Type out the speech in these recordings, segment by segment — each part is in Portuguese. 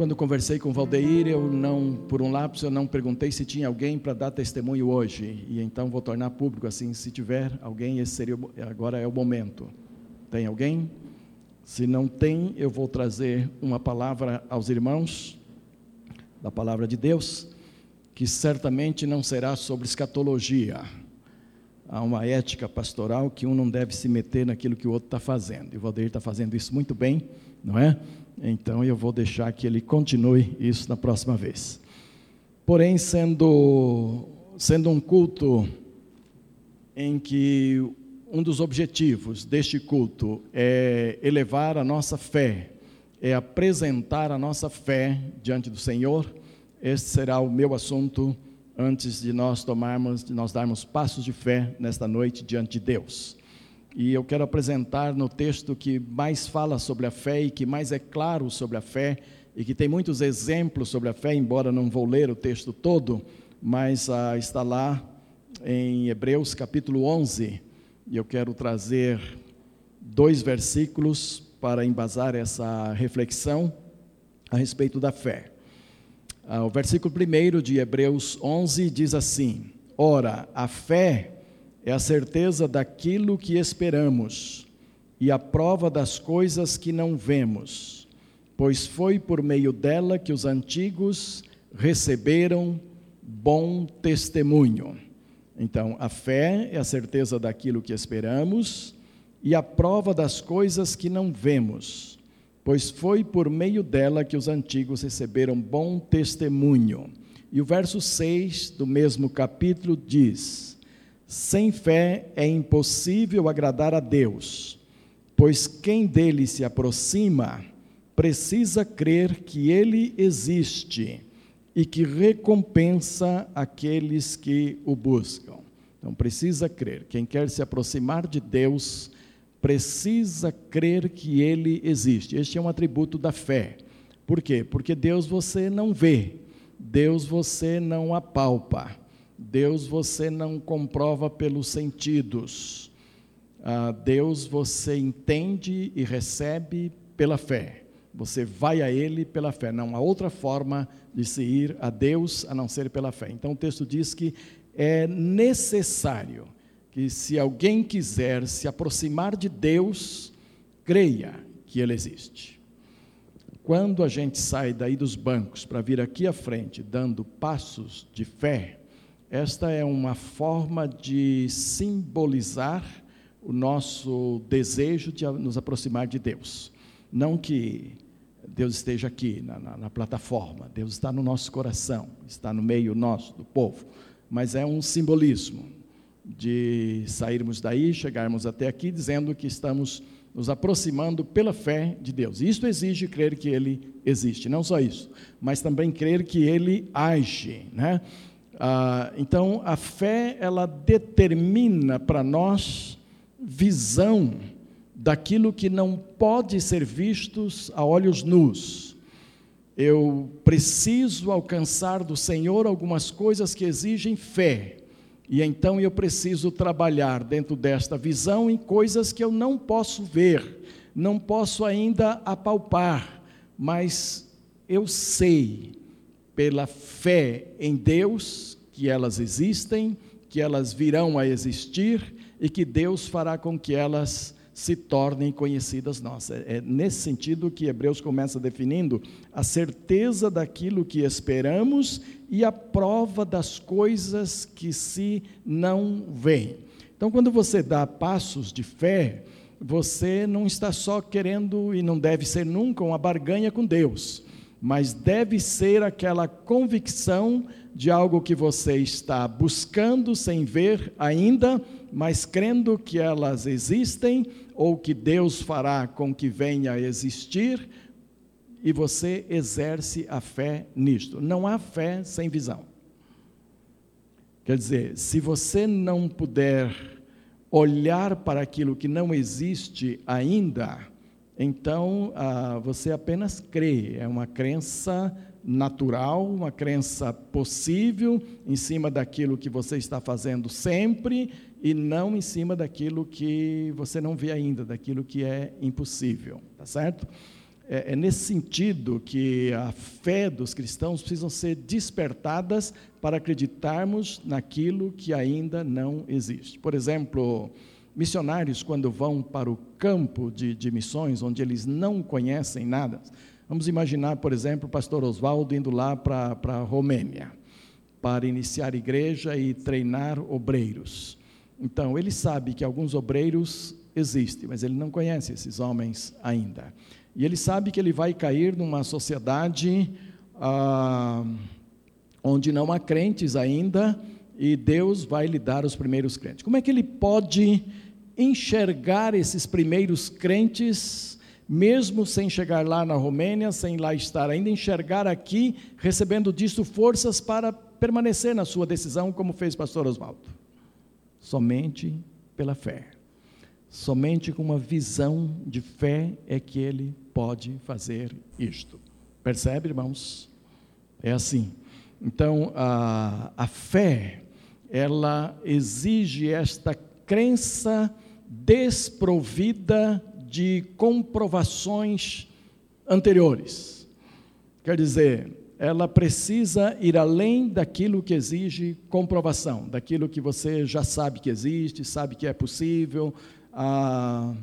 Quando conversei com Valdeir, eu não, por um lapso, eu não perguntei se tinha alguém para dar testemunho hoje. E então vou tornar público assim, se tiver alguém, esse seria agora é o momento. Tem alguém? Se não tem, eu vou trazer uma palavra aos irmãos da palavra de Deus, que certamente não será sobre escatologia. Há uma ética pastoral que um não deve se meter naquilo que o outro está fazendo. E o Valdeir está fazendo isso muito bem, não é? Então eu vou deixar que ele continue isso na próxima vez. Porém, sendo, sendo um culto em que um dos objetivos deste culto é elevar a nossa fé, é apresentar a nossa fé diante do Senhor, este será o meu assunto antes de nós tomarmos, de nós darmos passos de fé nesta noite diante de Deus. E eu quero apresentar no texto que mais fala sobre a fé e que mais é claro sobre a fé e que tem muitos exemplos sobre a fé, embora não vou ler o texto todo, mas ah, está lá em Hebreus capítulo 11, e eu quero trazer dois versículos para embasar essa reflexão a respeito da fé. Ah, o versículo 1 de Hebreus 11 diz assim: Ora, a fé é a certeza daquilo que esperamos e a prova das coisas que não vemos, pois foi por meio dela que os antigos receberam bom testemunho. Então, a fé é a certeza daquilo que esperamos e a prova das coisas que não vemos, pois foi por meio dela que os antigos receberam bom testemunho. E o verso 6 do mesmo capítulo diz: sem fé é impossível agradar a Deus, pois quem dele se aproxima precisa crer que ele existe e que recompensa aqueles que o buscam. Então precisa crer. Quem quer se aproximar de Deus precisa crer que ele existe. Este é um atributo da fé. Por quê? Porque Deus você não vê, Deus você não apalpa. Deus você não comprova pelos sentidos. Ah, Deus você entende e recebe pela fé. Você vai a Ele pela fé. Não há outra forma de se ir a Deus a não ser pela fé. Então o texto diz que é necessário que, se alguém quiser se aproximar de Deus, creia que Ele existe. Quando a gente sai daí dos bancos para vir aqui à frente, dando passos de fé, esta é uma forma de simbolizar o nosso desejo de nos aproximar de Deus. Não que Deus esteja aqui na, na, na, plataforma, Deus está no nosso coração, está no meio nosso, do povo, mas é um simbolismo de sairmos daí, chegarmos até aqui, dizendo que estamos nos aproximando pela fé de Deus. Isto exige crer que Ele existe, não só isso, mas também crer que Ele age, né? Ah, então, a fé, ela determina para nós visão daquilo que não pode ser vistos a olhos nus. Eu preciso alcançar do Senhor algumas coisas que exigem fé. E então eu preciso trabalhar dentro desta visão em coisas que eu não posso ver, não posso ainda apalpar, mas eu sei pela fé em Deus, que elas existem, que elas virão a existir e que Deus fará com que elas se tornem conhecidas nossas. É nesse sentido que Hebreus começa definindo a certeza daquilo que esperamos e a prova das coisas que se não veem. Então, quando você dá passos de fé, você não está só querendo, e não deve ser nunca, uma barganha com Deus mas deve ser aquela convicção de algo que você está buscando sem ver ainda, mas crendo que elas existem ou que Deus fará com que venha a existir, e você exerce a fé nisto. Não há fé sem visão. Quer dizer, se você não puder olhar para aquilo que não existe ainda, então, ah, você apenas crê, é uma crença natural, uma crença possível em cima daquilo que você está fazendo sempre e não em cima daquilo que você não vê ainda, daquilo que é impossível, tá certo? é, é nesse sentido que a fé dos cristãos precisam ser despertadas para acreditarmos naquilo que ainda não existe. Por exemplo, missionários, quando vão para o campo de, de missões, onde eles não conhecem nada, vamos imaginar, por exemplo, o pastor Oswaldo indo lá para a Romênia, para iniciar igreja e treinar obreiros. Então, ele sabe que alguns obreiros existem, mas ele não conhece esses homens ainda. E ele sabe que ele vai cair numa sociedade ah, onde não há crentes ainda e Deus vai lhe dar os primeiros crentes. Como é que ele pode enxergar esses primeiros crentes, mesmo sem chegar lá na Romênia, sem lá estar ainda, enxergar aqui, recebendo disso forças para permanecer na sua decisão, como fez o pastor Oswaldo? Somente pela fé. Somente com uma visão de fé é que ele pode fazer isto. Percebe, irmãos? É assim. Então, a, a fé, ela exige esta crença desprovida de comprovações anteriores. Quer dizer, ela precisa ir além daquilo que exige comprovação, daquilo que você já sabe que existe, sabe que é possível, ah,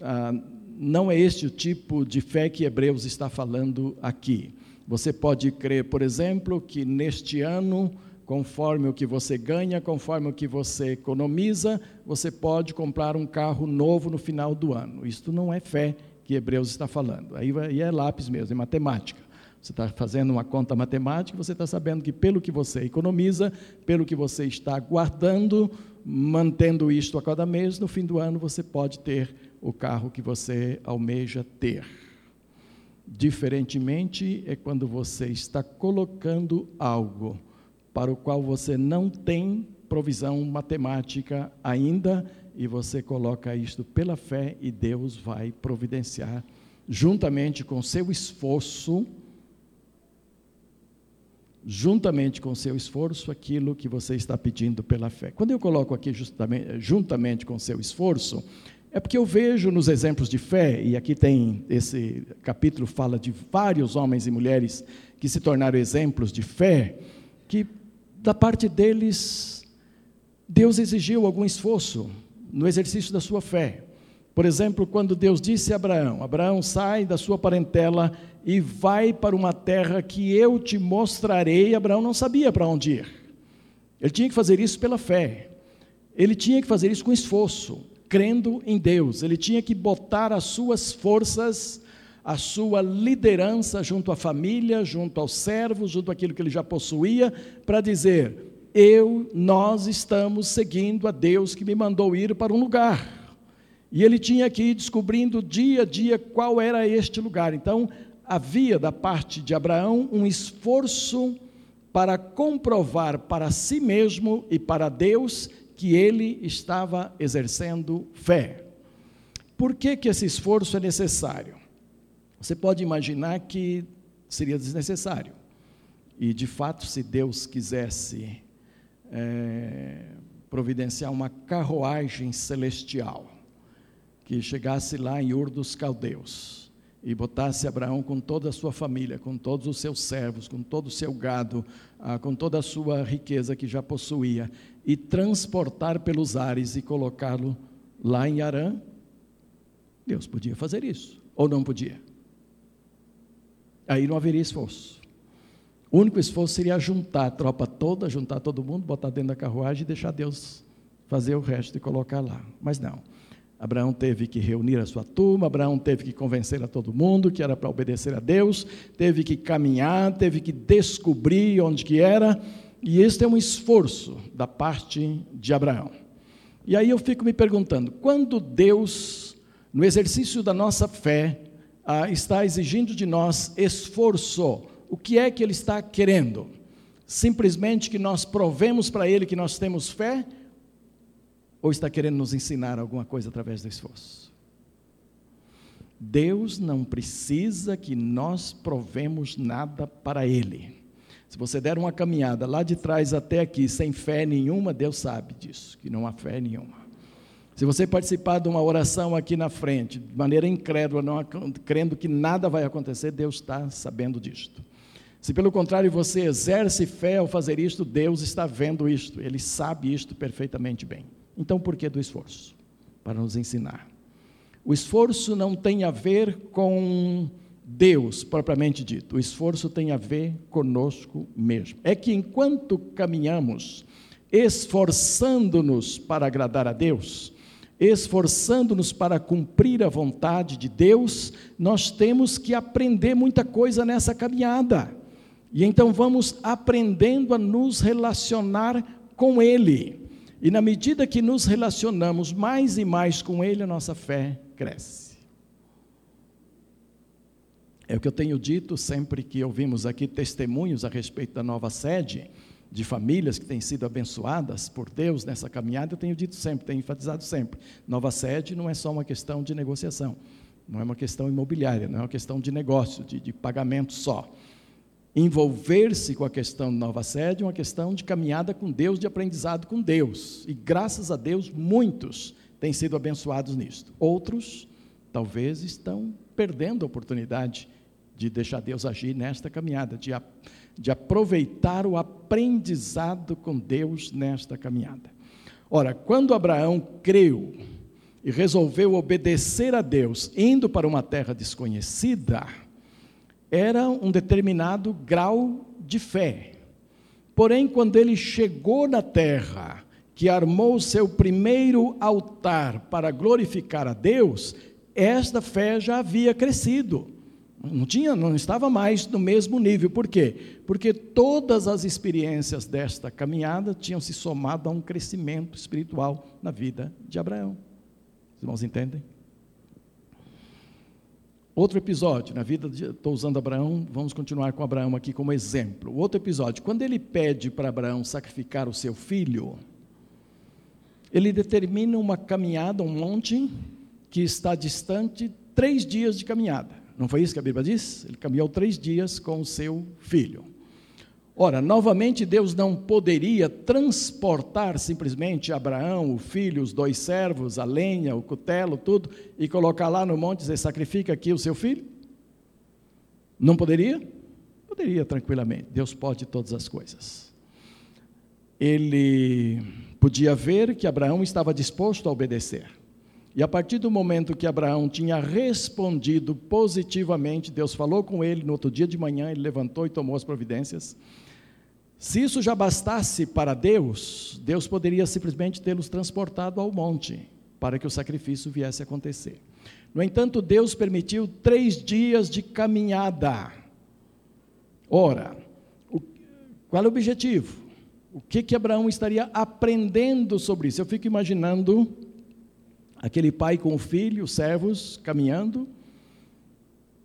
ah, não é este o tipo de fé que Hebreus está falando aqui. Você pode crer, por exemplo, que neste ano, conforme o que você ganha, conforme o que você economiza, você pode comprar um carro novo no final do ano. Isto não é fé que Hebreus está falando. Aí, é lápis mesmo, é matemática. Você está fazendo uma conta matemática, você está sabendo que pelo que você economiza, pelo que você está guardando, mantendo isto a cada mês, no fim do ano você pode ter o carro que você almeja ter. Diferentemente é quando você está colocando algo para o qual você não tem provisão matemática ainda e você coloca isto pela fé e Deus vai providenciar juntamente com seu esforço juntamente com seu esforço, aquilo que você está pedindo pela fé. Quando eu coloco aqui justamente, juntamente com seu esforço, é porque eu vejo nos exemplos de fé, e aqui tem esse capítulo fala de vários homens e mulheres que se tornaram exemplos de fé, que da parte deles Deus exigiu algum esforço no exercício da sua fé. Por exemplo, quando Deus disse a Abraão: Abraão, sai da sua parentela e vai para uma terra que eu te mostrarei. Abraão não sabia para onde ir. Ele tinha que fazer isso pela fé. Ele tinha que fazer isso com esforço, crendo em Deus. Ele tinha que botar as suas forças, a sua liderança junto à família, junto aos servos, junto àquilo que ele já possuía, para dizer: eu, nós estamos seguindo a Deus que me mandou ir para um lugar. E ele tinha que ir descobrindo dia a dia qual era este lugar. Então, havia da parte de Abraão um esforço para comprovar para si mesmo e para Deus que ele estava exercendo fé. Por que, que esse esforço é necessário? Você pode imaginar que seria desnecessário. E, de fato, se Deus quisesse é, providenciar uma carruagem celestial que chegasse lá em Ur dos Caldeus, e botasse Abraão com toda a sua família, com todos os seus servos, com todo o seu gado, ah, com toda a sua riqueza que já possuía, e transportar pelos ares e colocá-lo lá em Arã, Deus podia fazer isso, ou não podia? Aí não haveria esforço. O único esforço seria juntar a tropa toda, juntar todo mundo, botar dentro da carruagem e deixar Deus fazer o resto e colocar lá. Mas não. Abraão teve que reunir a sua turma, Abraão teve que convencer a todo mundo que era para obedecer a Deus, teve que caminhar, teve que descobrir onde que era, e este é um esforço da parte de Abraão. E aí eu fico me perguntando, quando Deus, no exercício da nossa fé, ah, está exigindo de nós esforço, o que é que Ele está querendo? Simplesmente que nós provemos para Ele que nós temos fé, ou está querendo nos ensinar alguma coisa através do esforço? Deus não precisa que nós provemos nada para Ele. Se você der uma caminhada lá de trás até aqui sem fé nenhuma, Deus sabe disso, que não há fé nenhuma. Se você participar de uma oração aqui na frente, de maneira incrédula, não, crendo que nada vai acontecer, Deus está sabendo disto. Se pelo contrário você exerce fé ao fazer isto, Deus está vendo isto, Ele sabe isto perfeitamente bem. Então, por que do esforço? Para nos ensinar. O esforço não tem a ver com Deus propriamente dito, o esforço tem a ver conosco mesmo. É que enquanto caminhamos, esforçando-nos para agradar a Deus, esforçando-nos para cumprir a vontade de Deus, nós temos que aprender muita coisa nessa caminhada. E então vamos aprendendo a nos relacionar com Ele. E na medida que nos relacionamos mais e mais com Ele, a nossa fé cresce. É o que eu tenho dito sempre que ouvimos aqui testemunhos a respeito da nova sede de famílias que têm sido abençoadas por Deus nessa caminhada, eu tenho dito sempre, tenho enfatizado sempre: nova sede não é só uma questão de negociação, não é uma questão imobiliária, não é uma questão de negócio, de, de pagamento só. Envolver-se com a questão de nova sede é uma questão de caminhada com Deus, de aprendizado com Deus. E graças a Deus, muitos têm sido abençoados nisto. Outros, talvez, estão perdendo a oportunidade de deixar Deus agir nesta caminhada, de de aproveitar o aprendizado com Deus nesta caminhada. Ora, quando Abraão creu e resolveu obedecer a Deus, indo para uma terra desconhecida, era um determinado grau de fé. Porém, quando ele chegou na terra, que armou seu primeiro altar para glorificar a Deus, esta fé já havia crescido. Não tinha, não estava mais no mesmo nível. Por quê? Porque todas as experiências desta caminhada tinham se somado a um crescimento espiritual na vida de Abraão. Os irmãos entendem? Outro episódio na vida de, estou usando Abraão, vamos continuar com Abraão aqui como exemplo. Outro episódio, quando ele pede para Abraão sacrificar o seu filho, ele determina uma caminhada, um monte que está distante três dias de caminhada. Não foi isso que a Bíblia diz? Ele caminhou três dias com o seu filho. Ora, novamente, Deus não poderia transportar simplesmente Abraão, o filho, os dois servos, a lenha, o cutelo, tudo, e colocar lá no monte e dizer: sacrifica aqui o seu filho? Não poderia? Poderia tranquilamente. Deus pode todas as coisas. Ele podia ver que Abraão estava disposto a obedecer. E a partir do momento que Abraão tinha respondido positivamente, Deus falou com ele no outro dia de manhã, ele levantou e tomou as providências. Se isso já bastasse para Deus, Deus poderia simplesmente tê-los transportado ao monte para que o sacrifício viesse a acontecer. No entanto, Deus permitiu três dias de caminhada. Ora, o, qual é o objetivo? O que que Abraão estaria aprendendo sobre isso? Eu fico imaginando Aquele pai com o filho, os servos, caminhando.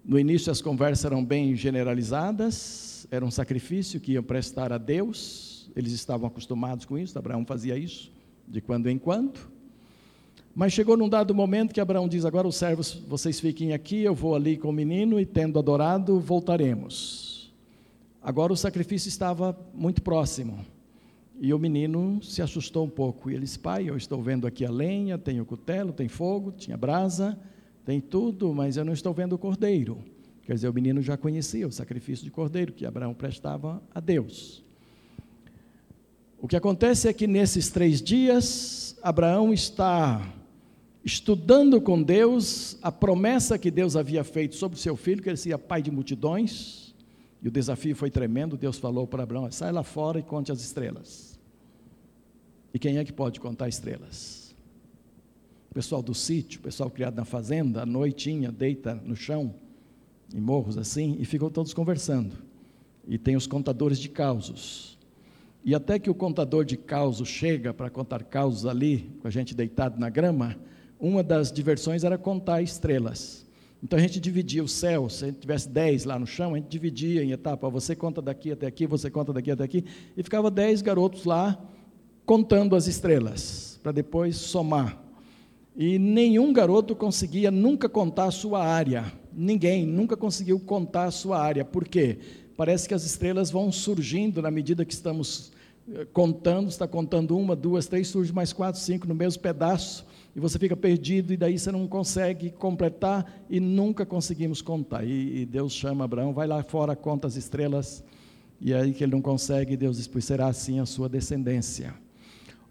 No início as conversas eram bem generalizadas, era um sacrifício que iam prestar a Deus, eles estavam acostumados com isso, Abraão fazia isso de quando em quando. Mas chegou num dado momento que Abraão diz: Agora os servos, vocês fiquem aqui, eu vou ali com o menino e, tendo adorado, voltaremos. Agora o sacrifício estava muito próximo. E o menino se assustou um pouco. E ele disse: Pai, eu estou vendo aqui a lenha, tem o cutelo, tem fogo, tinha brasa, tem tudo, mas eu não estou vendo o cordeiro. Quer dizer, o menino já conhecia o sacrifício de cordeiro que Abraão prestava a Deus. O que acontece é que nesses três dias, Abraão está estudando com Deus a promessa que Deus havia feito sobre o seu filho, que ele seria pai de multidões. E o desafio foi tremendo. Deus falou para Abraão: sai lá fora e conte as estrelas. E quem é que pode contar estrelas? O pessoal do sítio, o pessoal criado na fazenda, à noitinha, deita no chão, em morros assim, e ficam todos conversando. E tem os contadores de causos. E até que o contador de causos chega para contar causos ali, com a gente deitado na grama, uma das diversões era contar estrelas. Então a gente dividia o céu, se a gente tivesse dez lá no chão, a gente dividia em etapa, você conta daqui até aqui, você conta daqui até aqui, e ficava dez garotos lá, contando as estrelas, para depois somar. E nenhum garoto conseguia nunca contar a sua área. Ninguém nunca conseguiu contar a sua área. Por quê? Parece que as estrelas vão surgindo na medida que estamos eh, contando, está contando uma, duas, três, surge mais quatro, cinco no mesmo pedaço. E você fica perdido, e daí você não consegue completar, e nunca conseguimos contar. E, e Deus chama Abraão, vai lá fora, conta as estrelas, e aí que ele não consegue, Deus diz, pois será assim a sua descendência.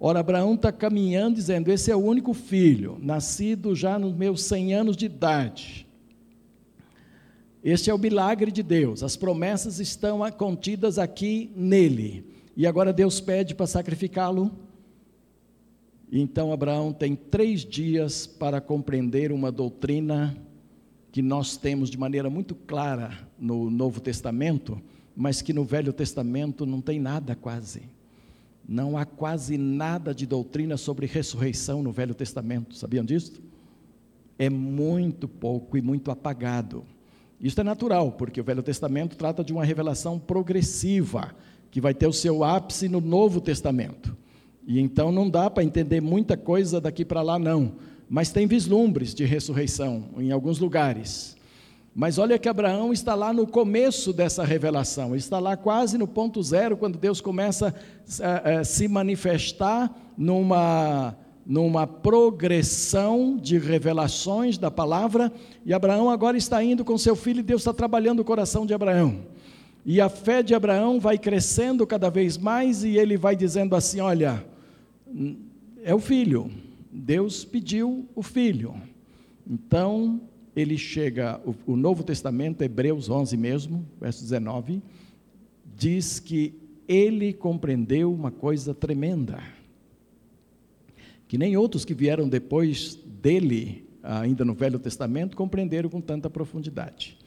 Ora, Abraão está caminhando, dizendo: Esse é o único filho, nascido já nos meus 100 anos de idade. Este é o milagre de Deus, as promessas estão contidas aqui nele. E agora Deus pede para sacrificá-lo. Então Abraão tem três dias para compreender uma doutrina que nós temos de maneira muito clara no Novo Testamento, mas que no Velho Testamento não tem nada quase. Não há quase nada de doutrina sobre ressurreição no Velho Testamento, sabiam disso? É muito pouco e muito apagado. Isso é natural, porque o Velho Testamento trata de uma revelação progressiva, que vai ter o seu ápice no Novo Testamento. E então não dá para entender muita coisa daqui para lá, não. Mas tem vislumbres de ressurreição em alguns lugares. Mas olha que Abraão está lá no começo dessa revelação, está lá quase no ponto zero, quando Deus começa a, a se manifestar numa numa progressão de revelações da palavra, e Abraão agora está indo com seu filho, e Deus está trabalhando o coração de Abraão. E a fé de Abraão vai crescendo cada vez mais, e ele vai dizendo assim: Olha, é o filho, Deus pediu o filho. Então, ele chega, o, o Novo Testamento, Hebreus 11 mesmo, verso 19, diz que ele compreendeu uma coisa tremenda que nem outros que vieram depois dele, ainda no Velho Testamento, compreenderam com tanta profundidade.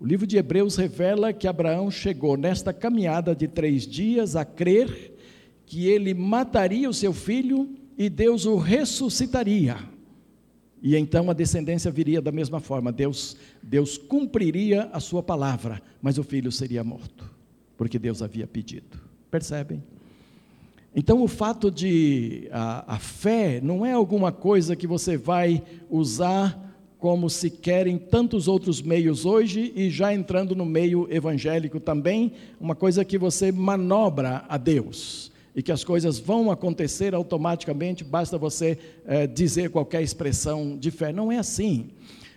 O livro de Hebreus revela que Abraão chegou nesta caminhada de três dias a crer que ele mataria o seu filho e Deus o ressuscitaria. E então a descendência viria da mesma forma. Deus, Deus cumpriria a sua palavra, mas o filho seria morto, porque Deus havia pedido. Percebem? Então, o fato de a, a, fé não é alguma coisa que você vai usar como se querem tantos outros meios hoje e já entrando no meio evangélico também, uma coisa que você manobra a Deus e que as coisas vão acontecer automaticamente, basta você é, dizer qualquer expressão de fé. Não é assim.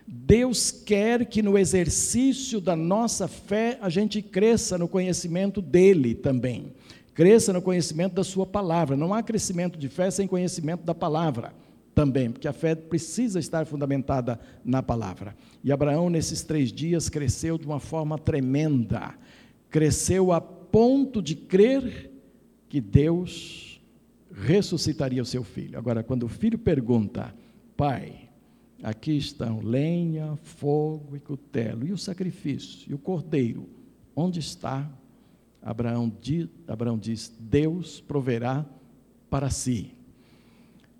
Deus quer que no exercício da nossa fé a gente cresça no conhecimento dele também. Cresça no conhecimento da sua palavra. Não há crescimento de fé sem conhecimento da palavra também, porque a fé precisa estar fundamentada na palavra. E Abraão, nesses três dias, cresceu de uma forma tremenda. Cresceu a ponto de crer que Deus ressuscitaria o seu filho. Agora, quando o filho pergunta, pai, aqui estão lenha, fogo e cutelo, e o sacrifício, e o cordeiro, onde está Abraão, diz, Abraão diz: Deus proverá para si.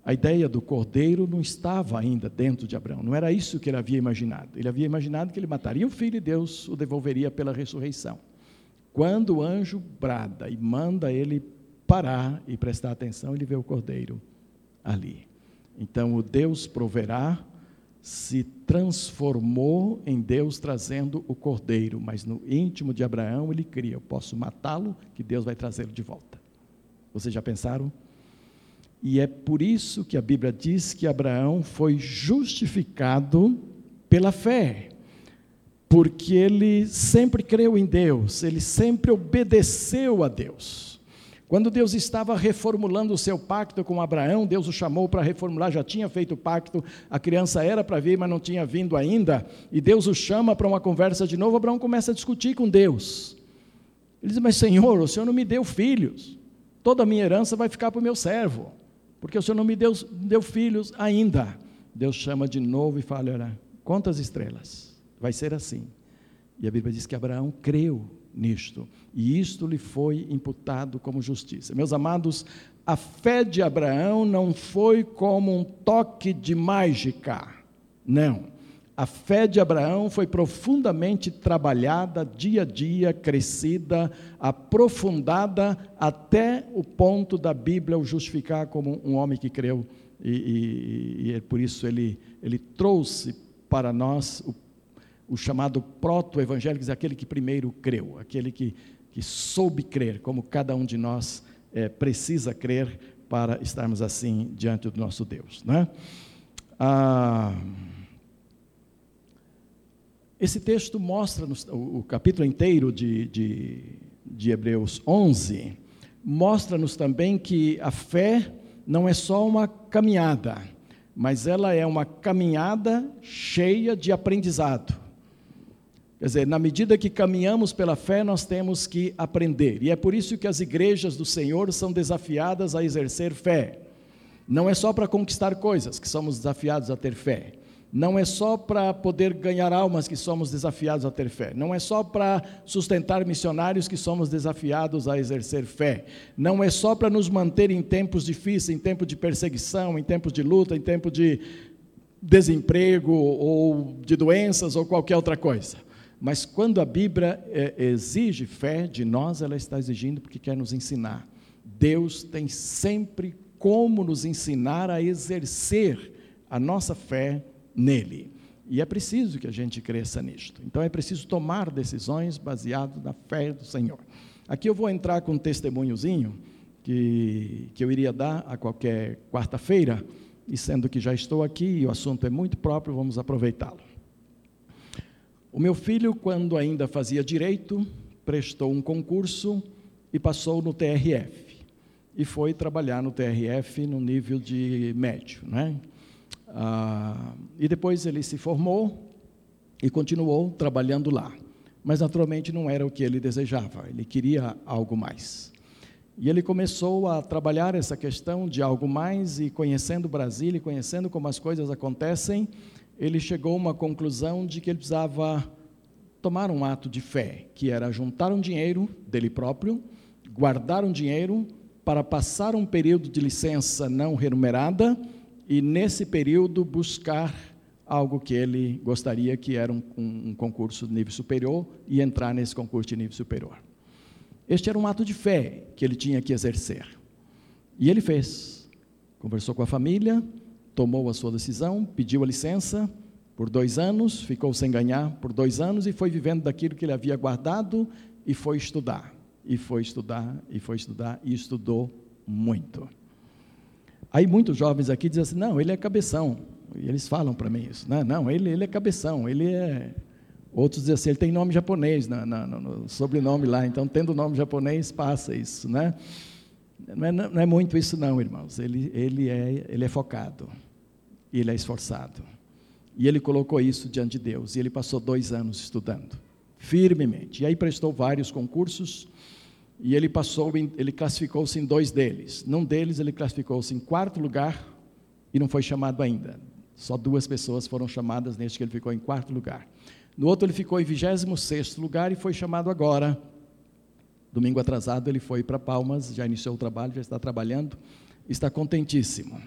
A ideia do cordeiro não estava ainda dentro de Abraão, não era isso que ele havia imaginado. Ele havia imaginado que ele mataria o filho e Deus o devolveria pela ressurreição. Quando o anjo brada e manda ele parar e prestar atenção, ele vê o cordeiro ali. Então o Deus proverá se transformou em Deus trazendo o cordeiro, mas no íntimo de Abraão ele cria: eu posso matá-lo, que Deus vai trazê-lo de volta. Vocês já pensaram? E é por isso que a Bíblia diz que Abraão foi justificado pela fé, porque ele sempre creu em Deus, ele sempre obedeceu a Deus. Quando Deus estava reformulando o seu pacto com Abraão, Deus o chamou para reformular, já tinha feito o pacto, a criança era para vir, mas não tinha vindo ainda, e Deus o chama para uma conversa de novo. Abraão começa a discutir com Deus. Ele diz: Mas Senhor, o Senhor não me deu filhos, toda a minha herança vai ficar para o meu servo, porque o Senhor não me deu, deu filhos ainda. Deus chama de novo e fala: Olha, quantas estrelas? Vai ser assim. E a Bíblia diz que Abraão creu nisto, e isto lhe foi imputado como justiça. Meus amados, a fé de Abraão não foi como um toque de mágica, não. A fé de Abraão foi profundamente trabalhada, dia a dia, crescida, aprofundada, até o ponto da Bíblia o justificar como um homem que creu, e, e, e é por isso ele, ele trouxe para nós o o chamado proto-evangélico, aquele que primeiro creu, aquele que, que soube crer, como cada um de nós é, precisa crer para estarmos assim diante do nosso Deus. Né? Ah, esse texto mostra, o, o capítulo inteiro de, de, de Hebreus 11, mostra-nos também que a fé não é só uma caminhada, mas ela é uma caminhada cheia de aprendizado. Quer dizer, na medida que caminhamos pela fé, nós temos que aprender. E é por isso que as igrejas do Senhor são desafiadas a exercer fé. Não é só para conquistar coisas que somos desafiados a ter fé. Não é só para poder ganhar almas que somos desafiados a ter fé. Não é só para sustentar missionários que somos desafiados a exercer fé. Não é só para nos manter em tempos difíceis, em tempo de perseguição, em tempos de luta, em tempo de desemprego ou de doenças ou qualquer outra coisa. Mas quando a Bíblia é, exige fé de nós, ela está exigindo porque quer nos ensinar. Deus tem sempre como nos ensinar a exercer a nossa fé nele. E é preciso que a gente cresça nisto. Então é preciso tomar decisões baseadas na fé do Senhor. Aqui eu vou entrar com um testemunhozinho que, que eu iria dar a qualquer quarta-feira, e sendo que já estou aqui e o assunto é muito próprio, vamos aproveitá-lo. O meu filho, quando ainda fazia direito, prestou um concurso e passou no TRF. E foi trabalhar no TRF no nível de médio, né? Ah, e depois ele se formou e continuou trabalhando lá. Mas naturalmente não era o que ele desejava, ele queria algo mais. E ele começou a trabalhar essa questão de algo mais e conhecendo Brasília, e conhecendo como as coisas acontecem, ele chegou a uma conclusão de que ele precisava tomar um ato de fé, que era juntar um dinheiro dele próprio, guardar um dinheiro para passar um período de licença não remunerada e nesse período buscar algo que ele gostaria que era um, um, um, concurso de nível superior e entrar nesse concurso de nível superior. Este era um ato de fé que ele tinha que exercer. E ele fez. Conversou com a família, tomou a sua decisão, pediu a licença por dois anos, ficou sem ganhar por dois anos e foi vivendo daquilo que ele havia guardado e foi estudar. E foi estudar, e foi estudar, e estudou muito. Aí muitos jovens aqui dizem assim, não, ele é cabeção. E eles falam para mim isso. Não, né? não ele, ele é cabeção, ele é... Outros dizem assim, ele tem nome japonês no, no, no sobrenome lá, então tendo nome japonês passa isso, né? Não é, não é muito isso não, irmãos. Ele, ele, é, ele é focado, ele é esforçado. E ele colocou isso diante de Deus, e ele passou dois anos estudando, firmemente. E aí prestou vários concursos, e ele passou, ele classificou-se em dois deles. Num deles ele classificou-se em quarto lugar e não foi chamado ainda. Só duas pessoas foram chamadas neste que ele ficou em quarto lugar. No outro ele ficou em 26 lugar e foi chamado agora. Domingo atrasado ele foi para Palmas, já iniciou o trabalho, já está trabalhando, está contentíssimo.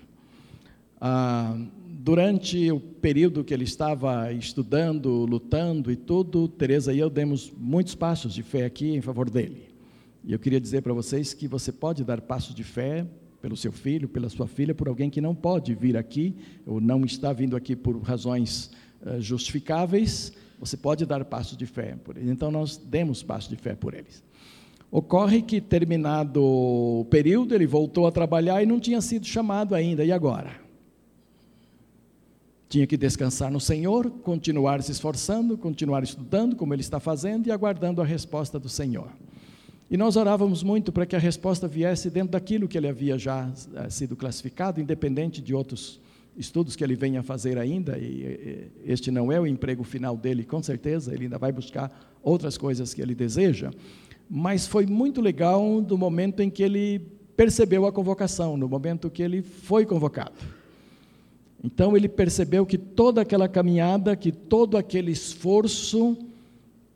Ah, durante o período que ele estava estudando, lutando e tudo, Teresa e eu demos muitos passos de fé aqui em favor dele. E eu queria dizer para vocês que você pode dar passos de fé pelo seu filho, pela sua filha, por alguém que não pode vir aqui, ou não está vindo aqui por razões uh, justificáveis, você pode dar passos de fé por eles. Então, nós demos passos de fé por eles. Ocorre que, terminado o período, ele voltou a trabalhar e não tinha sido chamado ainda. E agora? Tinha que descansar no Senhor, continuar se esforçando, continuar estudando, como ele está fazendo, e aguardando a resposta do Senhor. E nós orávamos muito para que a resposta viesse dentro daquilo que ele havia já eh, sido classificado, independente de outros estudos que ele venha fazer ainda, e este não é o emprego final dele, com certeza, ele ainda vai buscar outras coisas que ele deseja, mas foi muito legal do momento em que ele percebeu a convocação, no momento que ele foi convocado. Então ele percebeu que toda aquela caminhada, que todo aquele esforço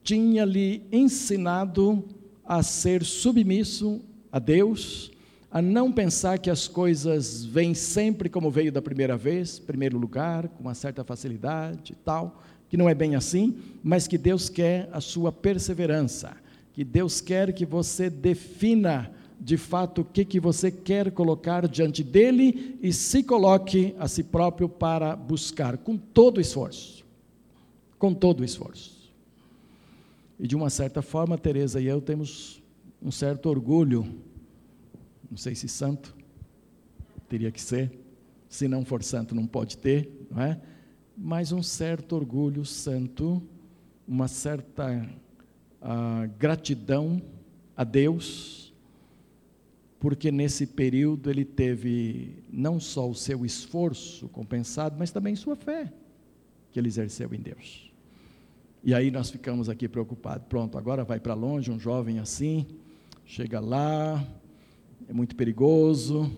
tinha lhe ensinado a ser submisso a Deus, a não pensar que as coisas vêm sempre como veio da primeira vez, primeiro lugar, com uma certa facilidade e tal, que não é bem assim, mas que Deus quer a sua perseverança, que Deus quer que você defina de fato o que, que você quer colocar diante dele e se coloque a si próprio para buscar com todo o esforço. Com todo o esforço. E de uma certa forma, Teresa e eu temos um certo orgulho, não sei se santo, teria que ser, Se não for santo, não pode ter, não é? Mas um certo orgulho santo, uma certa uh, gratidão a Deus, porque nesse período ele teve não só o seu esforço compensado, mas também sua fé que ele exerceu em Deus. E aí nós ficamos aqui preocupados. Pronto, agora vai para longe um jovem assim, chega lá, é muito perigoso,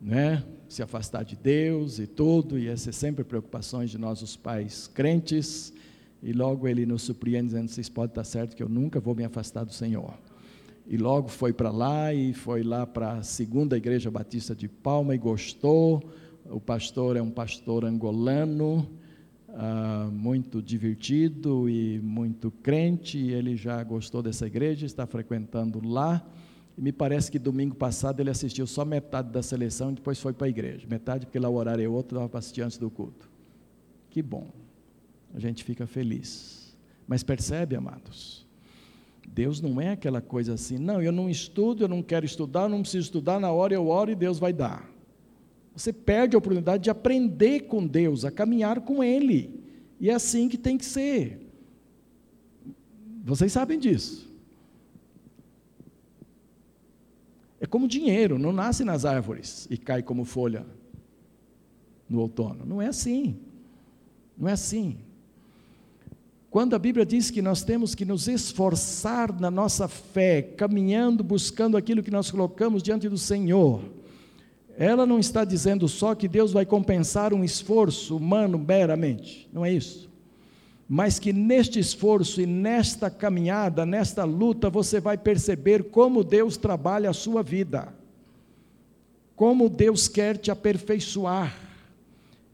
né? Se afastar de Deus e tudo, e essas sempre preocupações de nós, os pais crentes, e logo ele nos surpreende dizendo: vocês podem estar certo que eu nunca vou me afastar do Senhor. E logo foi para lá e foi lá para a segunda igreja batista de Palma e gostou. O pastor é um pastor angolano, ah, muito divertido e muito crente, e ele já gostou dessa igreja, está frequentando lá. E me parece que domingo passado ele assistiu só metade da seleção e depois foi para a igreja. Metade, porque lá o horário é outro, dava para assistir antes do culto. Que bom. A gente fica feliz. Mas percebe, amados? Deus não é aquela coisa assim, não, eu não estudo, eu não quero estudar, eu não preciso estudar, na hora eu oro e Deus vai dar. Você perde a oportunidade de aprender com Deus, a caminhar com Ele. E é assim que tem que ser. Vocês sabem disso. É como dinheiro, não nasce nas árvores e cai como folha no outono. Não é assim. Não é assim. Quando a Bíblia diz que nós temos que nos esforçar na nossa fé, caminhando, buscando aquilo que nós colocamos diante do Senhor, ela não está dizendo só que Deus vai compensar um esforço humano meramente, não é isso. Mas que neste esforço e nesta caminhada, nesta luta, você vai perceber como Deus trabalha a sua vida, como Deus quer te aperfeiçoar.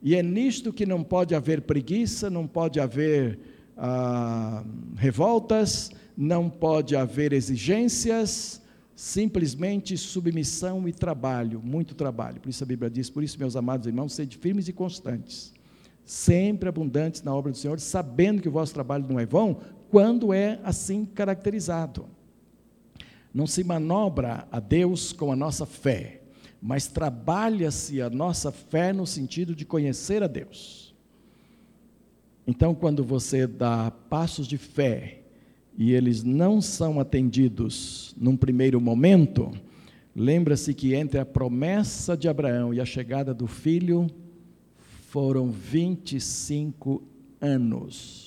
E é nisto que não pode haver preguiça, não pode haver ah, revoltas, não pode haver exigências, simplesmente submissão e trabalho, muito trabalho. Por isso a Bíblia diz: por isso, meus amados irmãos, sede firmes e constantes, sempre abundantes na obra do Senhor, sabendo que o vosso trabalho não é vão, quando é assim caracterizado. Não se manobra a Deus com a nossa fé, mas trabalha-se a nossa fé no sentido de conhecer a Deus. Então, quando você dá passos de fé, e eles não são atendidos num primeiro momento, lembra-se que entre a promessa de Abraão e a chegada do filho foram 25 anos.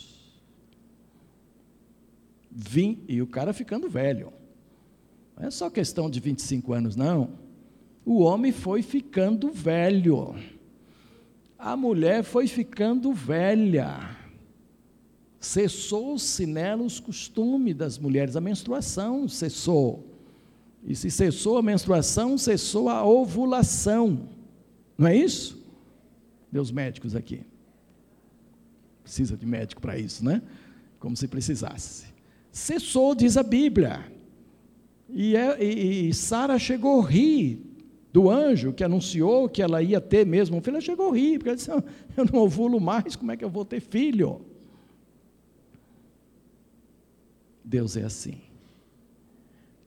Vim, e o cara ficando velho. Não é só questão de 25 anos, não. O homem foi ficando velho. A mulher foi ficando velha. Cessou-se nela os costumes das mulheres, a menstruação cessou. E se cessou a menstruação, cessou a ovulação. Não é isso? Meus médicos aqui. Precisa de médico para isso, né? Como se precisasse. Cessou, diz a Bíblia. E, é, e, e Sara chegou a rir do anjo que anunciou que ela ia ter mesmo um filho. Ela chegou a rir, porque ela disse: Eu não ovulo mais, como é que eu vou ter filho? Deus é assim.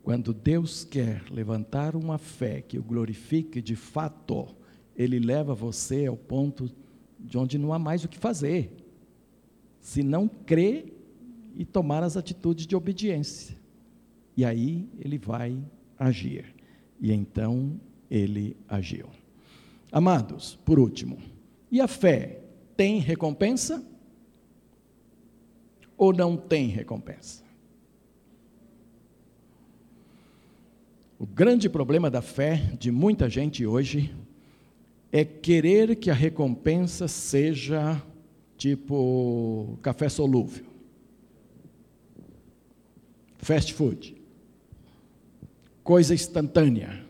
Quando Deus quer levantar uma fé que o glorifique de fato, Ele leva você ao ponto de onde não há mais o que fazer, se não crer e tomar as atitudes de obediência. E aí Ele vai agir. E então Ele agiu. Amados, por último, e a fé tem recompensa? Ou não tem recompensa? O grande problema da fé de muita gente hoje é querer que a recompensa seja tipo café solúvel, fast food, coisa instantânea,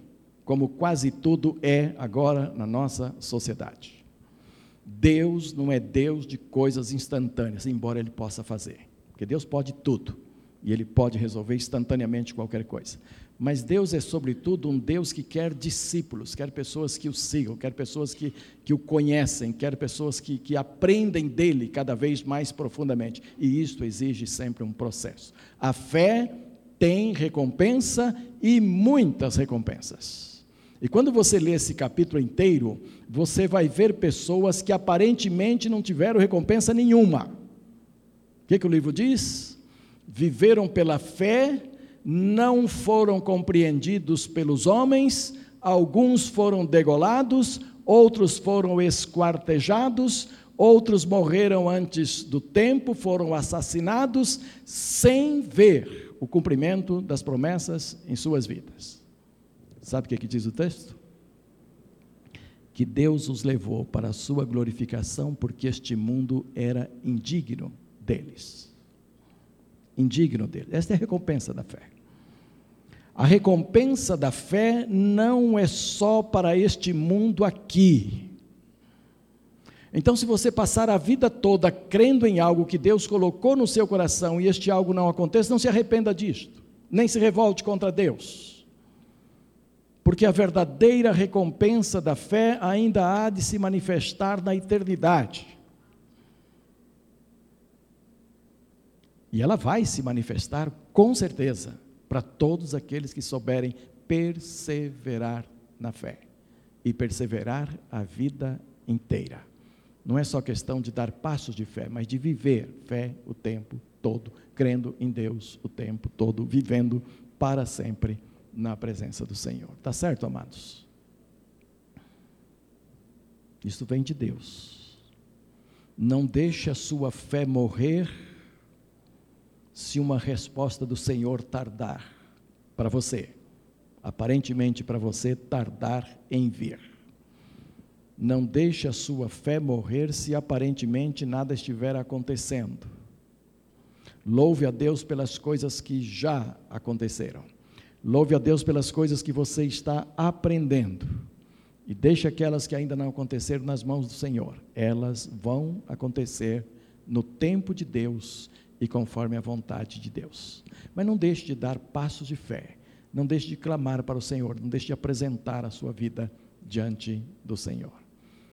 como quase tudo é agora na nossa sociedade. Deus não é Deus de coisas instantâneas, embora Ele possa fazer, porque Deus pode tudo e Ele pode resolver instantaneamente qualquer coisa. Mas Deus é, sobretudo, um Deus que quer discípulos, quer pessoas que o sigam, quer pessoas que, que o conhecem, quer pessoas que, que aprendem dele cada vez mais profundamente. E isto exige sempre um processo. A fé tem recompensa e muitas recompensas. E quando você lê esse capítulo inteiro, você vai ver pessoas que aparentemente não tiveram recompensa nenhuma. O que, que o livro diz? Viveram pela fé, não foram compreendidos pelos homens, alguns foram degolados, outros foram esquartejados, outros morreram antes do tempo, foram assassinados, sem ver o cumprimento das promessas em suas vidas. Sabe o que, é que diz o texto? Que Deus os levou para a sua glorificação, porque este mundo era indigno deles. Indigno deles. Esta é a recompensa da fé. A recompensa da fé não é só para este mundo aqui. Então, se você passar a vida toda crendo em algo que Deus colocou no seu coração e este algo não aconteça, não se arrependa disto, nem se revolte contra Deus porque a verdadeira recompensa da fé ainda há de se manifestar na eternidade. E ela vai se manifestar com certeza para todos aqueles que souberem perseverar na fé e perseverar a vida inteira. Não é só questão de dar passos de fé, mas de viver fé o tempo todo, crendo em Deus o tempo todo, vivendo para sempre na presença do Senhor. Tá certo, amados? Isso vem de Deus. Não deixe a sua fé morrer se uma resposta do Senhor tardar para você. Aparentemente para você tardar em vir. Não deixe a sua fé morrer se aparentemente nada estiver acontecendo. Louve a Deus pelas coisas que já aconteceram Louve a Deus pelas coisas que você está aprendendo. E deixe aquelas que ainda não aconteceram nas mãos do Senhor. Elas vão acontecer no tempo de Deus e conforme a vontade de Deus. Mas não deixe de dar passos de fé. Não deixe de clamar para o Senhor. Não deixe de apresentar a sua vida diante do Senhor.